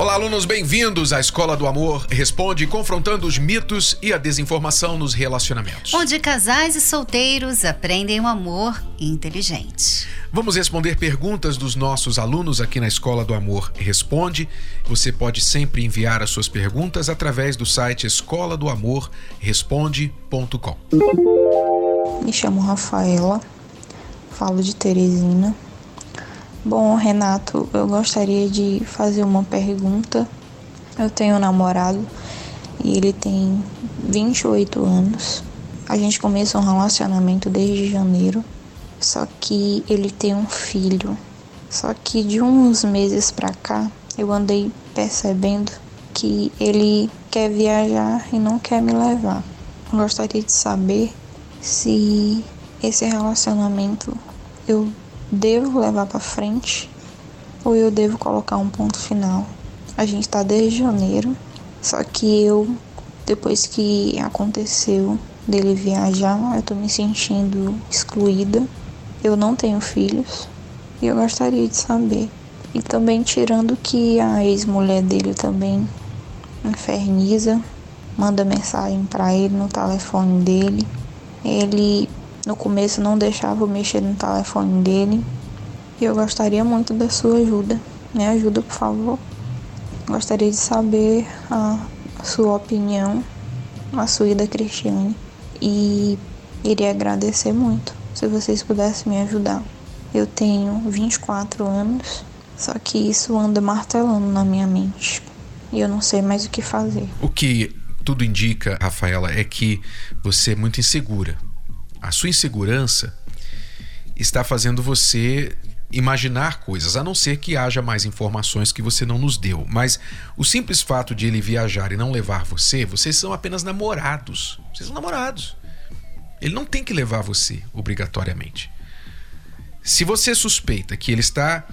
Olá, alunos, bem-vindos à Escola do Amor Responde, confrontando os mitos e a desinformação nos relacionamentos. Onde casais e solteiros aprendem o amor inteligente. Vamos responder perguntas dos nossos alunos aqui na Escola do Amor Responde. Você pode sempre enviar as suas perguntas através do site escola do amor responde.com. Me chamo Rafaela, falo de Teresina. Bom, Renato, eu gostaria de fazer uma pergunta. Eu tenho um namorado e ele tem 28 anos. A gente começou um relacionamento desde janeiro, só que ele tem um filho. Só que de uns meses pra cá, eu andei percebendo que ele quer viajar e não quer me levar. Eu gostaria de saber se esse relacionamento eu devo levar para frente ou eu devo colocar um ponto final. A gente está desde janeiro, só que eu, depois que aconteceu dele viajar, eu tô me sentindo excluída. Eu não tenho filhos e eu gostaria de saber. E também tirando que a ex-mulher dele também inferniza, manda mensagem para ele no telefone dele. Ele no começo não deixava eu mexer no telefone dele. E eu gostaria muito da sua ajuda. Me ajuda, por favor. Gostaria de saber a, sua opinião, a sua e da Cristiane. E iria agradecer muito se vocês pudessem me ajudar. Eu tenho 24 anos, só que isso anda martelando na minha mente. E eu não sei mais o que fazer. O que tudo indica, Rafaela, é que você é muito insegura a sua insegurança está fazendo você imaginar coisas, a não ser que haja mais informações que você não nos deu. Mas o simples fato de ele viajar e não levar você, vocês são apenas namorados. Vocês são namorados. Ele não tem que levar você obrigatoriamente. Se você suspeita que ele está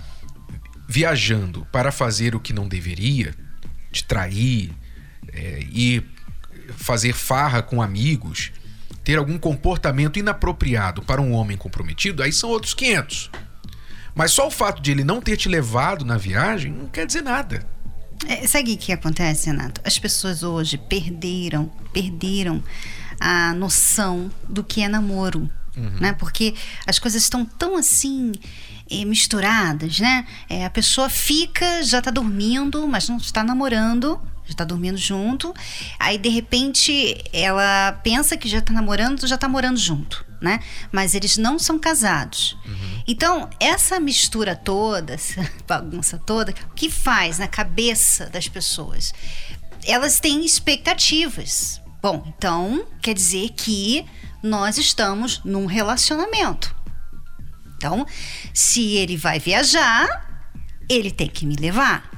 viajando para fazer o que não deveria, te trair, é, e fazer farra com amigos, ter algum comportamento inapropriado para um homem comprometido, aí são outros 500. Mas só o fato de ele não ter te levado na viagem não quer dizer nada. É, sabe o que acontece, Renato? As pessoas hoje perderam, perderam a noção do que é namoro. Uhum. Né? Porque as coisas estão tão assim é, misturadas, né? É, a pessoa fica, já está dormindo, mas não está namorando, já tá dormindo junto. Aí, de repente, ela pensa que já tá namorando, já tá morando junto, né? Mas eles não são casados. Uhum. Então, essa mistura toda, essa bagunça toda, o que faz na cabeça das pessoas? Elas têm expectativas. Bom, então quer dizer que nós estamos num relacionamento. Então, se ele vai viajar, ele tem que me levar.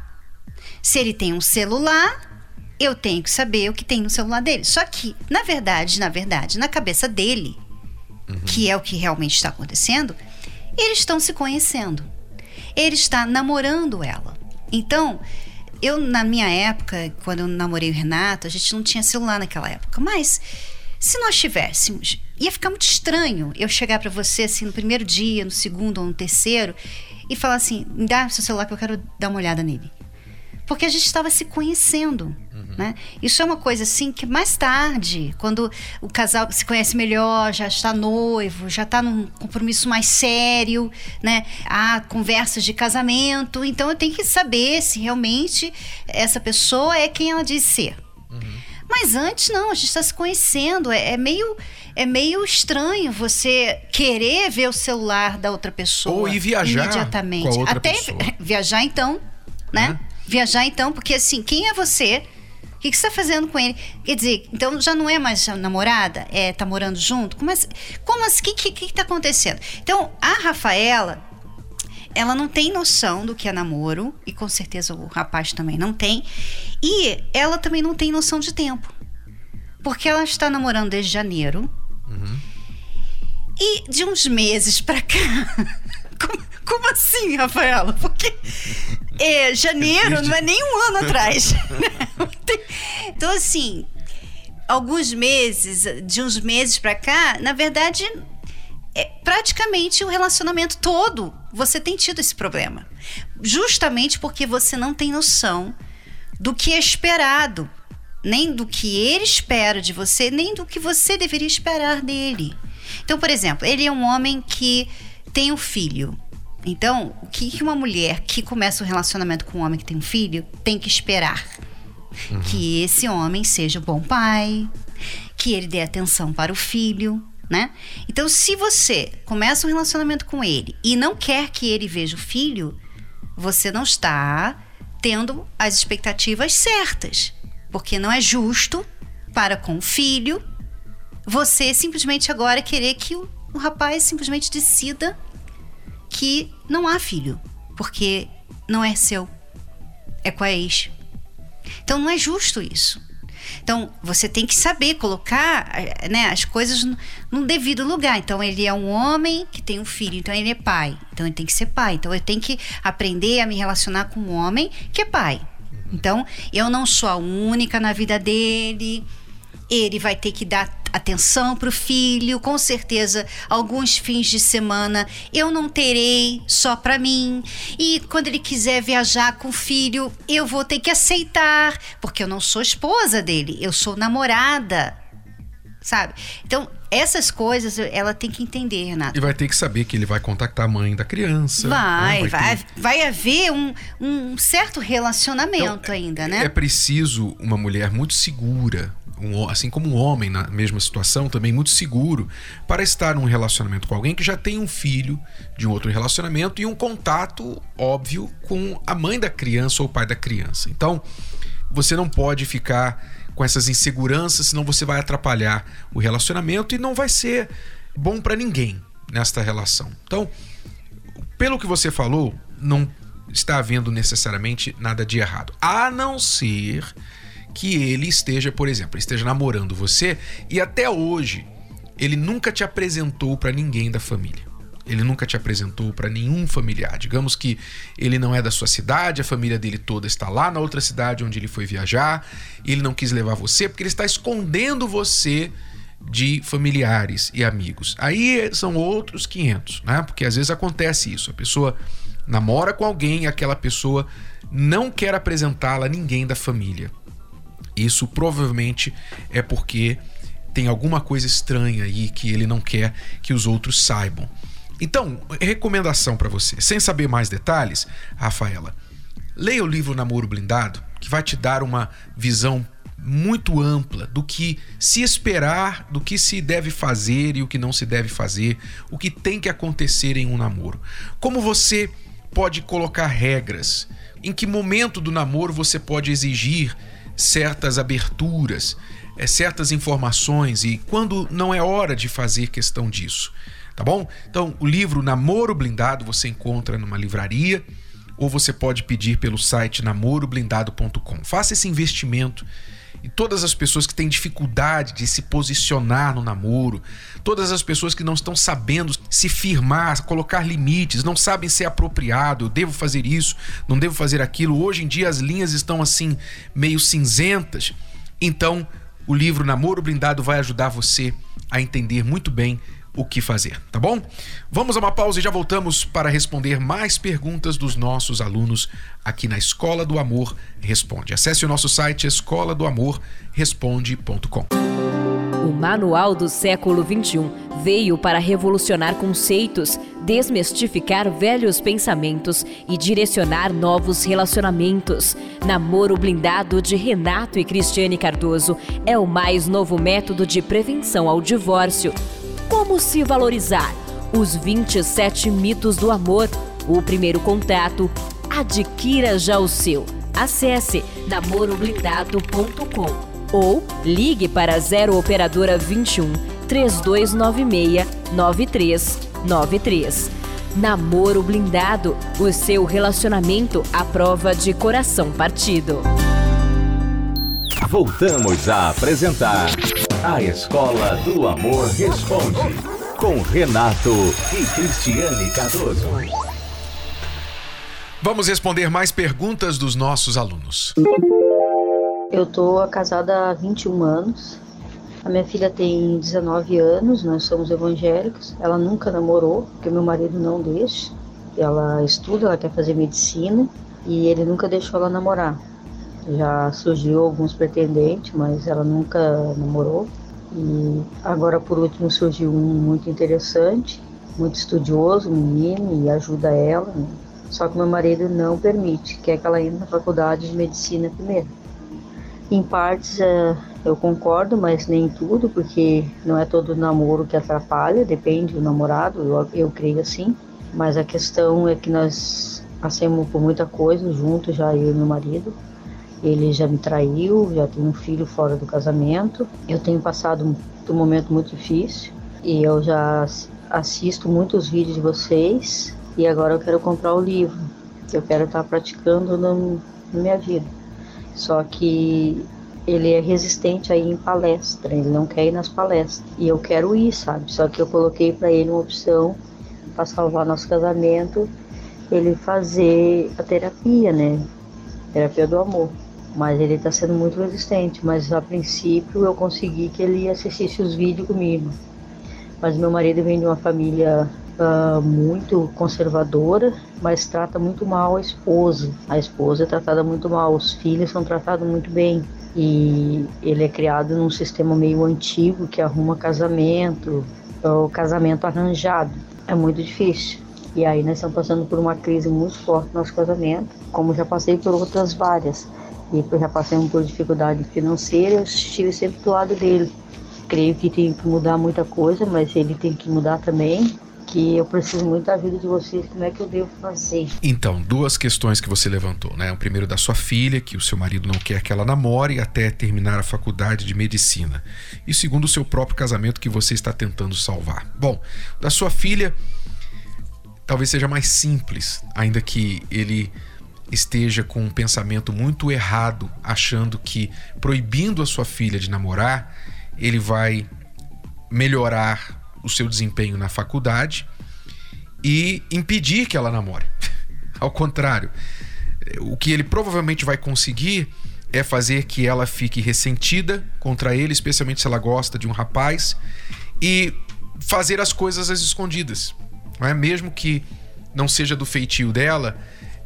Se ele tem um celular, eu tenho que saber o que tem no celular dele. Só que, na verdade, na verdade, na cabeça dele, uhum. que é o que realmente está acontecendo, eles estão se conhecendo. Ele está namorando ela. Então, eu, na minha época, quando eu namorei o Renato, a gente não tinha celular naquela época. Mas, se nós tivéssemos, ia ficar muito estranho eu chegar para você, assim, no primeiro dia, no segundo ou no terceiro, e falar assim: me dá seu celular que eu quero dar uma olhada nele porque a gente estava se conhecendo. Uhum. Né? Isso é uma coisa assim que mais tarde, quando o casal se conhece melhor, já está noivo, já está num compromisso mais sério, né? há conversas de casamento, então eu tenho que saber se realmente essa pessoa é quem ela diz ser. Uhum. Mas antes não, a gente está se conhecendo, é, é, meio é meio estranho você querer ver o celular da outra pessoa ou ir viajar imediatamente, até pessoa. viajar então, né? Viajar então, porque assim, quem é você? O que, você está fazendo com ele? Quer dizer, então já não é mais namorada? É, tá morando junto? Como assim? Como assim? O que, que, que tá acontecendo? Então, a Rafaela, ela não tem noção do que é namoro, e com certeza o rapaz também não tem, e ela também não tem noção de tempo. Porque ela está namorando desde janeiro, uhum. e de uns meses para cá. como, como assim, Rafaela? Porque É, janeiro não é nem um ano atrás. então, assim, alguns meses, de uns meses para cá, na verdade, é praticamente o relacionamento todo você tem tido esse problema. Justamente porque você não tem noção do que é esperado, nem do que ele espera de você, nem do que você deveria esperar dele. Então, por exemplo, ele é um homem que tem um filho. Então, o que uma mulher que começa um relacionamento com um homem que tem um filho tem que esperar? Uhum. Que esse homem seja um bom pai, que ele dê atenção para o filho, né? Então, se você começa um relacionamento com ele e não quer que ele veja o filho, você não está tendo as expectativas certas, porque não é justo para com o filho você simplesmente agora querer que o, o rapaz simplesmente decida que não há filho, porque não é seu, é com a ex. Então não é justo isso. Então você tem que saber colocar né, as coisas no devido lugar. Então ele é um homem que tem um filho, então ele é pai. Então ele tem que ser pai. Então eu tenho que aprender a me relacionar com um homem que é pai. Então eu não sou a única na vida dele. Ele vai ter que dar atenção para o filho, com certeza alguns fins de semana eu não terei só para mim. E quando ele quiser viajar com o filho, eu vou ter que aceitar, porque eu não sou esposa dele, eu sou namorada. Sabe? Então, essas coisas ela tem que entender, Renato. E vai ter que saber que ele vai contactar a mãe da criança. Vai, né? vai, vai, ter... vai, haver um, um certo relacionamento então, ainda, né? É preciso uma mulher muito segura um, assim como um homem na mesma situação, também muito seguro para estar num relacionamento com alguém que já tem um filho de um outro relacionamento e um contato óbvio com a mãe da criança ou o pai da criança. Então, você não pode ficar com essas inseguranças, senão você vai atrapalhar o relacionamento e não vai ser bom para ninguém nesta relação. Então, pelo que você falou, não está havendo necessariamente nada de errado, a não ser que ele esteja, por exemplo, esteja namorando você e até hoje ele nunca te apresentou para ninguém da família. Ele nunca te apresentou para nenhum familiar. Digamos que ele não é da sua cidade, a família dele toda está lá na outra cidade onde ele foi viajar, e ele não quis levar você porque ele está escondendo você de familiares e amigos. Aí são outros 500, né? Porque às vezes acontece isso. A pessoa namora com alguém e aquela pessoa não quer apresentá-la a ninguém da família. Isso provavelmente é porque tem alguma coisa estranha aí que ele não quer que os outros saibam. Então, recomendação para você, sem saber mais detalhes, Rafaela, leia o livro Namoro Blindado, que vai te dar uma visão muito ampla do que se esperar, do que se deve fazer e o que não se deve fazer, o que tem que acontecer em um namoro. Como você pode colocar regras, em que momento do namoro você pode exigir certas aberturas, é, certas informações e quando não é hora de fazer questão disso. Tá bom? Então, o livro Namoro Blindado você encontra numa livraria ou você pode pedir pelo site namoroblindado.com. Faça esse investimento e todas as pessoas que têm dificuldade de se posicionar no namoro, todas as pessoas que não estão sabendo se firmar, colocar limites, não sabem se é apropriado, eu devo fazer isso, não devo fazer aquilo. Hoje em dia as linhas estão assim meio cinzentas. Então, o livro Namoro Blindado vai ajudar você a entender muito bem o que fazer, tá bom? Vamos a uma pausa e já voltamos para responder mais perguntas dos nossos alunos aqui na Escola do Amor Responde. Acesse o nosso site escola do amor responde.com. O Manual do Século XXI veio para revolucionar conceitos, desmistificar velhos pensamentos e direcionar novos relacionamentos. Namoro Blindado de Renato e Cristiane Cardoso é o mais novo método de prevenção ao divórcio como se valorizar? Os 27 mitos do amor. O primeiro contato. Adquira já o seu. Acesse namoroblindado.com ou ligue para 0 operadora 21 3296 9393. Namoro Blindado, o seu relacionamento à prova de coração partido. Voltamos a apresentar a Escola do Amor Responde, com Renato e Cristiane Cardoso. Vamos responder mais perguntas dos nossos alunos. Eu tô casada há 21 anos. A minha filha tem 19 anos, nós somos evangélicos. Ela nunca namorou, porque meu marido não deixa. Ela estuda, ela quer fazer medicina e ele nunca deixou ela namorar. Já surgiu alguns pretendentes, mas ela nunca namorou. E agora por último surgiu um muito interessante, muito estudioso, menino, e ajuda ela. Né? Só que meu marido não permite, quer que ela entre na faculdade de medicina primeiro. Em partes é, eu concordo, mas nem tudo, porque não é todo namoro que atrapalha, depende do namorado, eu, eu creio assim. Mas a questão é que nós passamos por muita coisa juntos, já eu e meu marido. Ele já me traiu, já tem um filho fora do casamento. Eu tenho passado um, momento muito difícil e eu já assisto muitos vídeos de vocês e agora eu quero comprar o livro que eu quero estar praticando na minha vida. Só que ele é resistente a ir em palestra, ele não quer ir nas palestras. E eu quero ir, sabe? Só que eu coloquei para ele uma opção para salvar nosso casamento, ele fazer a terapia, né? Terapia do amor. Mas ele está sendo muito resistente. Mas a princípio eu consegui que ele assistisse os vídeos comigo. Mas meu marido vem de uma família uh, muito conservadora, mas trata muito mal a esposa. A esposa é tratada muito mal, os filhos são tratados muito bem. E ele é criado num sistema meio antigo que arruma casamento, o casamento arranjado. É muito difícil. E aí nós estamos passando por uma crise muito forte no nosso casamento, como já passei por outras várias. E já passamos por dificuldade financeira, eu estive sempre do lado dele. Creio que tem que mudar muita coisa, mas ele tem que mudar também que eu preciso muito da ajuda de vocês, como é que eu devo fazer? Então, duas questões que você levantou, né? O primeiro da sua filha, que o seu marido não quer que ela namore até terminar a faculdade de medicina. E segundo, o seu próprio casamento que você está tentando salvar. Bom, da sua filha, talvez seja mais simples, ainda que ele esteja com um pensamento muito errado, achando que proibindo a sua filha de namorar, ele vai melhorar o seu desempenho na faculdade e impedir que ela namore. Ao contrário, o que ele provavelmente vai conseguir é fazer que ela fique ressentida contra ele, especialmente se ela gosta de um rapaz, e fazer as coisas às escondidas. Não é? Mesmo que não seja do feitio dela,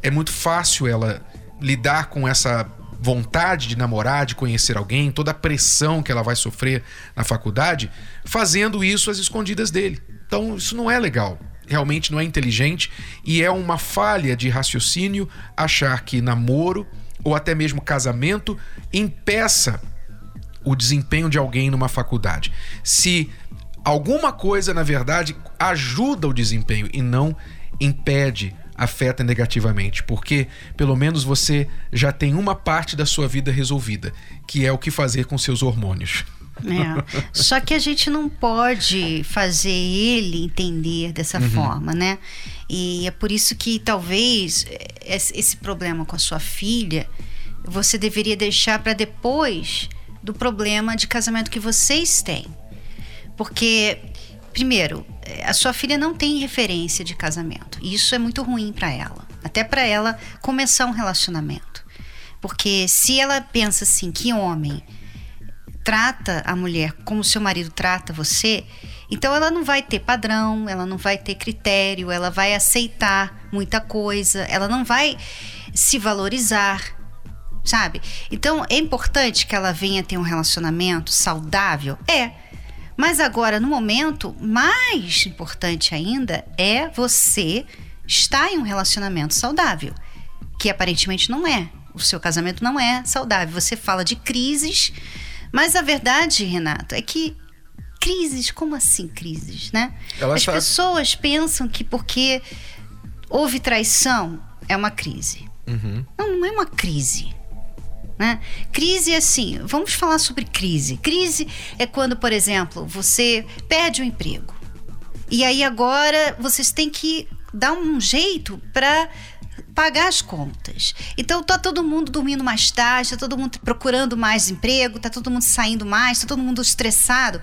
é muito fácil ela lidar com essa vontade de namorar, de conhecer alguém, toda a pressão que ela vai sofrer na faculdade, fazendo isso às escondidas dele. Então, isso não é legal. Realmente não é inteligente e é uma falha de raciocínio achar que namoro ou até mesmo casamento impeça o desempenho de alguém numa faculdade. Se alguma coisa, na verdade, ajuda o desempenho e não impede afeta negativamente, porque pelo menos você já tem uma parte da sua vida resolvida, que é o que fazer com seus hormônios. É. Só que a gente não pode fazer ele entender dessa uhum. forma, né? E é por isso que talvez esse problema com a sua filha você deveria deixar para depois do problema de casamento que vocês têm. Porque, primeiro, a sua filha não tem referência de casamento. E isso é muito ruim para ela, até para ela começar um relacionamento. Porque se ela pensa assim, que homem trata a mulher como seu marido trata você, então ela não vai ter padrão, ela não vai ter critério, ela vai aceitar muita coisa, ela não vai se valorizar, sabe? Então é importante que ela venha ter um relacionamento saudável? É. Mas agora, no momento, mais importante ainda é você estar em um relacionamento saudável, que aparentemente não é. O seu casamento não é saudável. Você fala de crises, mas a verdade, Renato, é que crises, como assim crises, né? Ela As sabe. pessoas pensam que porque houve traição é uma crise. Uhum. Não, não é uma crise. Né? Crise é assim, vamos falar sobre crise. Crise é quando, por exemplo, você perde o emprego. E aí agora vocês têm que dar um jeito para pagar as contas. Então tá todo mundo dormindo mais tarde, tá todo mundo procurando mais emprego, tá todo mundo saindo mais, tá todo mundo estressado.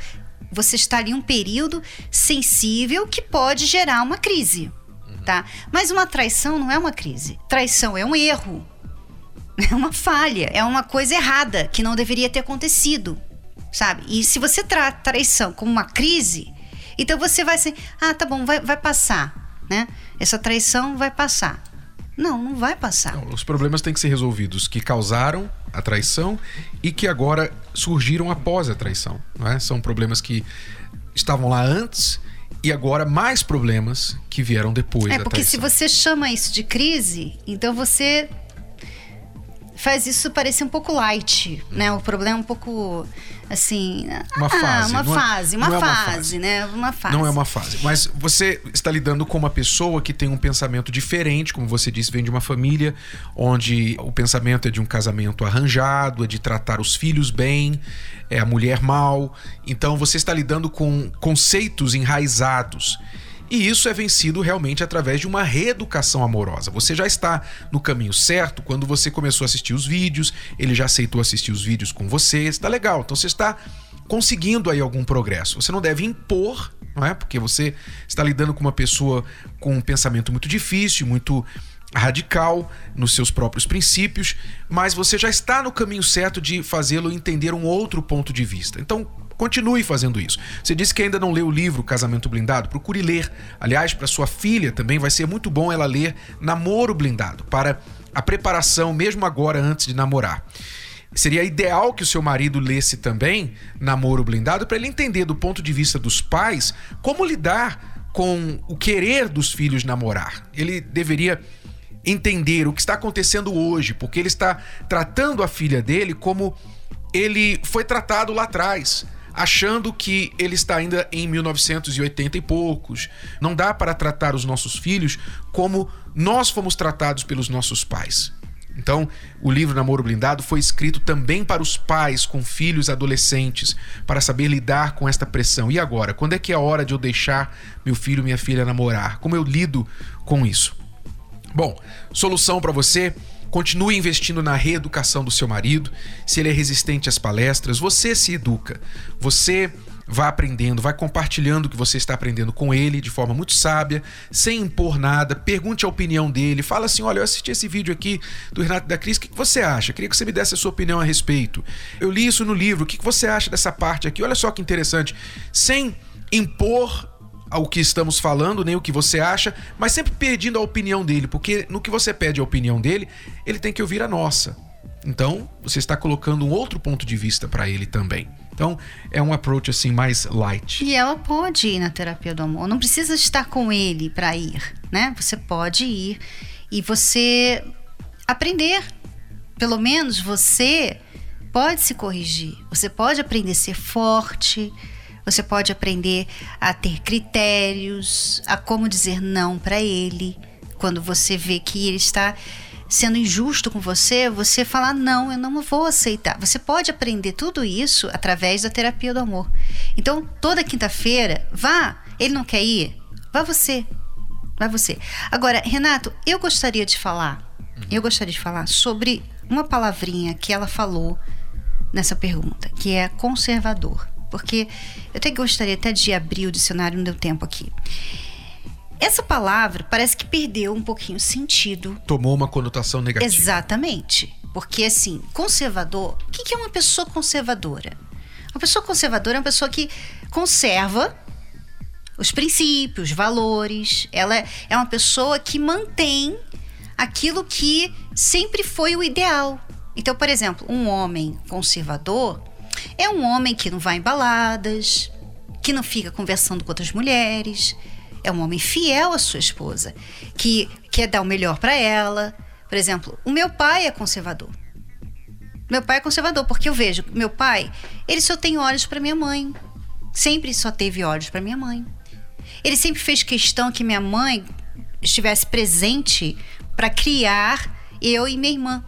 Você está ali um período sensível que pode gerar uma crise. Uhum. tá? Mas uma traição não é uma crise. Traição é um erro. É uma falha, é uma coisa errada que não deveria ter acontecido, sabe? E se você trata traição como uma crise, então você vai assim, ah, tá bom, vai, vai passar, né? Essa traição vai passar. Não, não vai passar. Não, os problemas têm que ser resolvidos que causaram a traição e que agora surgiram após a traição. Não é? São problemas que estavam lá antes e agora mais problemas que vieram depois é, porque se você chama isso de crise, então você faz isso parecer um pouco light, né? O problema é um pouco assim, uma ah, fase, uma não fase, é, uma, não fase, é uma fase, né? Uma fase. Não é uma fase, mas você está lidando com uma pessoa que tem um pensamento diferente, como você disse, vem de uma família onde o pensamento é de um casamento arranjado, é de tratar os filhos bem, é a mulher mal. Então você está lidando com conceitos enraizados e isso é vencido realmente através de uma reeducação amorosa. Você já está no caminho certo quando você começou a assistir os vídeos, ele já aceitou assistir os vídeos com você, está legal. Então você está conseguindo aí algum progresso. Você não deve impor, não é? Porque você está lidando com uma pessoa com um pensamento muito difícil, muito radical nos seus próprios princípios, mas você já está no caminho certo de fazê-lo entender um outro ponto de vista. Então, Continue fazendo isso. Você disse que ainda não leu o livro Casamento Blindado? Procure ler. Aliás, para sua filha também vai ser muito bom ela ler Namoro Blindado, para a preparação, mesmo agora antes de namorar. Seria ideal que o seu marido lesse também Namoro Blindado para ele entender do ponto de vista dos pais como lidar com o querer dos filhos namorar. Ele deveria entender o que está acontecendo hoje, porque ele está tratando a filha dele como ele foi tratado lá atrás achando que ele está ainda em 1980 e poucos. Não dá para tratar os nossos filhos como nós fomos tratados pelos nossos pais. Então, o livro Namoro Blindado foi escrito também para os pais com filhos adolescentes, para saber lidar com esta pressão. E agora? Quando é que é a hora de eu deixar meu filho, minha filha namorar? Como eu lido com isso? Bom, solução para você Continue investindo na reeducação do seu marido. Se ele é resistente às palestras, você se educa. Você vai aprendendo, vai compartilhando o que você está aprendendo com ele de forma muito sábia, sem impor nada. Pergunte a opinião dele. Fala assim: olha, eu assisti esse vídeo aqui do Renato da Cris, o que você acha? Queria que você me desse a sua opinião a respeito. Eu li isso no livro, o que você acha dessa parte aqui? Olha só que interessante. Sem impor ao que estamos falando, nem o que você acha, mas sempre pedindo a opinião dele, porque no que você pede a opinião dele, ele tem que ouvir a nossa. Então, você está colocando um outro ponto de vista para ele também. Então, é um approach assim mais light. E ela pode ir na terapia do amor, não precisa estar com ele para ir, né? Você pode ir e você aprender. Pelo menos você pode se corrigir. Você pode aprender a ser forte, você pode aprender a ter critérios, a como dizer não para ele. Quando você vê que ele está sendo injusto com você, você falar não, eu não vou aceitar. Você pode aprender tudo isso através da terapia do amor. Então, toda quinta-feira, vá. Ele não quer ir? Vá você. Vá você. Agora, Renato, eu gostaria de falar, eu gostaria de falar sobre uma palavrinha que ela falou nessa pergunta, que é conservador porque eu até gostaria até de abrir o dicionário, não deu tempo aqui. Essa palavra parece que perdeu um pouquinho o sentido. Tomou uma conotação negativa. Exatamente. Porque, assim, conservador, o que é uma pessoa conservadora? Uma pessoa conservadora é uma pessoa que conserva os princípios, valores. Ela é uma pessoa que mantém aquilo que sempre foi o ideal. Então, por exemplo, um homem conservador, é um homem que não vai em baladas, que não fica conversando com outras mulheres. É um homem fiel à sua esposa, que quer dar o melhor para ela. Por exemplo, o meu pai é conservador. Meu pai é conservador porque eu vejo, meu pai, ele só tem olhos para minha mãe. Sempre só teve olhos para minha mãe. Ele sempre fez questão que minha mãe estivesse presente para criar eu e minha irmã.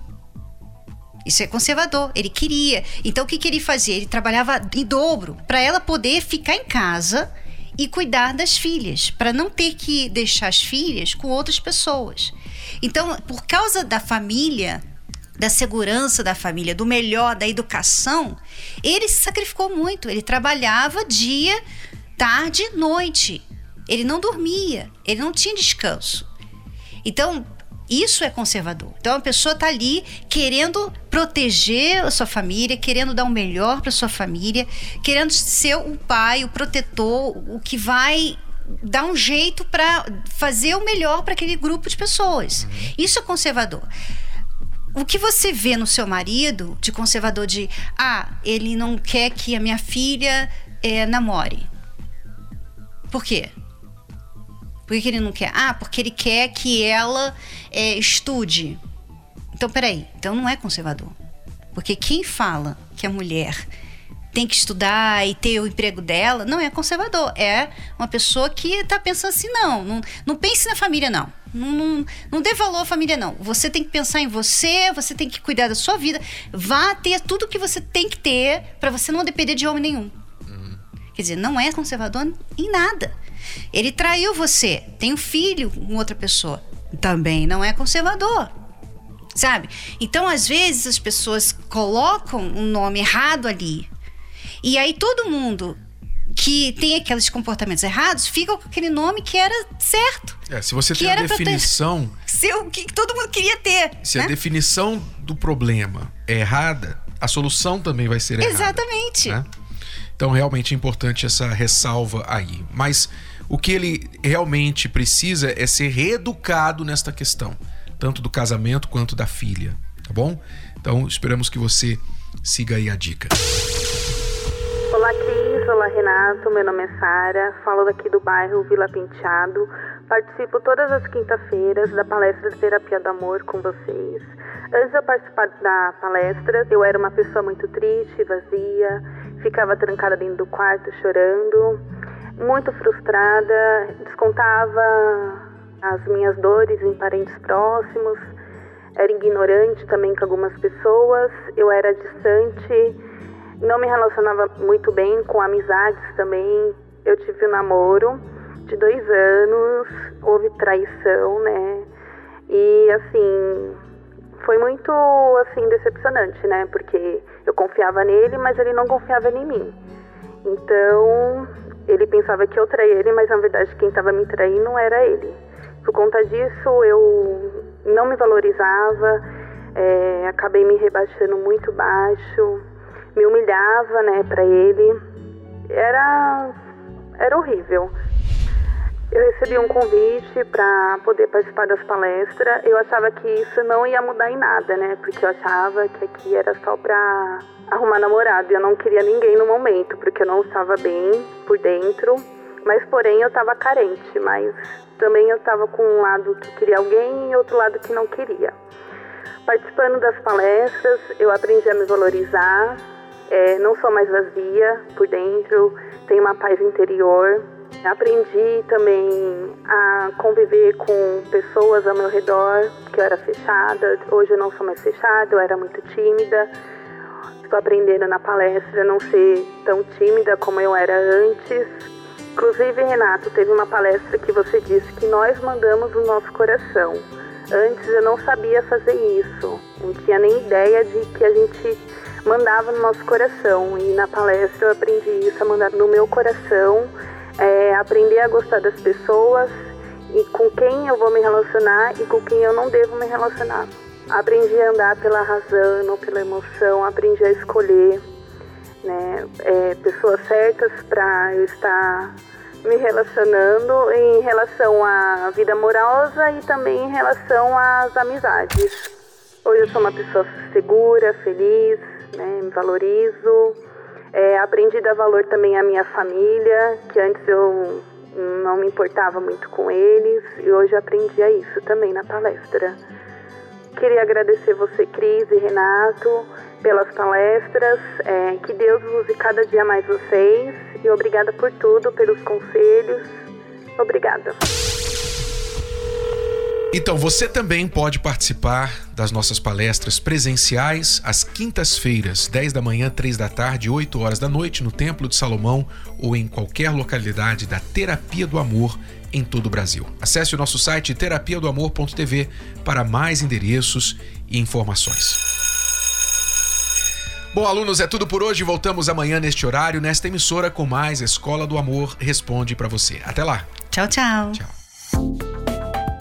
Isso é conservador. Ele queria. Então o que, que ele fazia? Ele trabalhava em dobro para ela poder ficar em casa e cuidar das filhas, para não ter que deixar as filhas com outras pessoas. Então, por causa da família, da segurança da família, do melhor, da educação, ele se sacrificou muito. Ele trabalhava dia, tarde, noite Ele não dormia, ele não tinha descanso. Então, isso é conservador. Então a pessoa está ali querendo proteger a sua família, querendo dar o melhor para sua família, querendo ser o pai, o protetor, o que vai dar um jeito para fazer o melhor para aquele grupo de pessoas. Uhum. Isso é conservador. O que você vê no seu marido de conservador de ah, ele não quer que a minha filha é, namore. Por quê? Por que ele não quer? Ah, porque ele quer que ela é, estude. Então, peraí. Então não é conservador. Porque quem fala que a mulher tem que estudar e ter o emprego dela, não é conservador. É uma pessoa que está pensando assim, não, não, não pense na família, não. Não, não, não dê valor à família, não. Você tem que pensar em você, você tem que cuidar da sua vida. Vá ter tudo que você tem que ter para você não depender de homem nenhum. Uhum. Quer dizer, não é conservador em nada. Ele traiu você, tem um filho com outra pessoa. Também não é conservador. Sabe? Então, às vezes, as pessoas colocam um nome errado ali. E aí todo mundo que tem aqueles comportamentos errados fica com aquele nome que era certo. É, se você tem a definição. Ter, o que todo mundo queria ter. Se né? a definição do problema é errada, a solução também vai ser errada. Exatamente. Né? Então, realmente é importante essa ressalva aí. Mas o que ele realmente precisa é ser reeducado nesta questão, tanto do casamento quanto da filha, tá bom? Então, esperamos que você siga aí a dica. Olá, Cris. Olá, Renato. Meu nome é Sara. Falo daqui do bairro Vila Penteado. Participo todas as quinta-feiras da palestra de Terapia do Amor com vocês. Antes de eu participar da palestra, eu era uma pessoa muito triste, vazia, ficava trancada dentro do quarto chorando muito frustrada, descontava as minhas dores em parentes próximos, era ignorante também com algumas pessoas, eu era distante, não me relacionava muito bem com amizades também. Eu tive um namoro de dois anos, houve traição, né? E assim, foi muito assim decepcionante, né? Porque eu confiava nele, mas ele não confiava em mim. Então, ele pensava que eu traía ele, mas na verdade quem estava me traindo era ele. Por conta disso, eu não me valorizava, é, acabei me rebaixando muito baixo, me humilhava, né, para ele. Era, era horrível. Eu recebi um convite para poder participar das palestras. Eu achava que isso não ia mudar em nada, né? Porque eu achava que aqui era só para arrumar namorado. Eu não queria ninguém no momento, porque eu não estava bem por dentro. Mas, porém, eu estava carente. Mas também eu estava com um lado que queria alguém e outro lado que não queria. Participando das palestras, eu aprendi a me valorizar. É, não sou mais vazia por dentro, tenho uma paz interior Aprendi também a conviver com pessoas ao meu redor, que eu era fechada. Hoje eu não sou mais fechada, eu era muito tímida. Estou aprendendo na palestra não ser tão tímida como eu era antes. Inclusive, Renato, teve uma palestra que você disse que nós mandamos o nosso coração. Antes eu não sabia fazer isso, não tinha nem ideia de que a gente mandava no nosso coração. E na palestra eu aprendi isso, a mandar no meu coração é, aprender a gostar das pessoas e com quem eu vou me relacionar e com quem eu não devo me relacionar. Aprendi a andar pela razão, não pela emoção, aprendi a escolher né, é, pessoas certas para eu estar me relacionando em relação à vida amorosa e também em relação às amizades. Hoje eu sou uma pessoa segura, feliz, né, me valorizo é, aprendi a dar valor também à minha família, que antes eu não me importava muito com eles, e hoje aprendi a isso também na palestra. Queria agradecer você, Cris e Renato, pelas palestras. É, que Deus use cada dia mais vocês. E obrigada por tudo, pelos conselhos. Obrigada. Então, você também pode participar das nossas palestras presenciais às quintas-feiras, 10 da manhã, 3 da tarde, 8 horas da noite, no Templo de Salomão ou em qualquer localidade da Terapia do Amor em todo o Brasil. Acesse o nosso site terapia do amor.tv para mais endereços e informações. Bom, alunos, é tudo por hoje. Voltamos amanhã neste horário, nesta emissora, com mais Escola do Amor Responde para você. Até lá! Tchau, tchau. Tchau.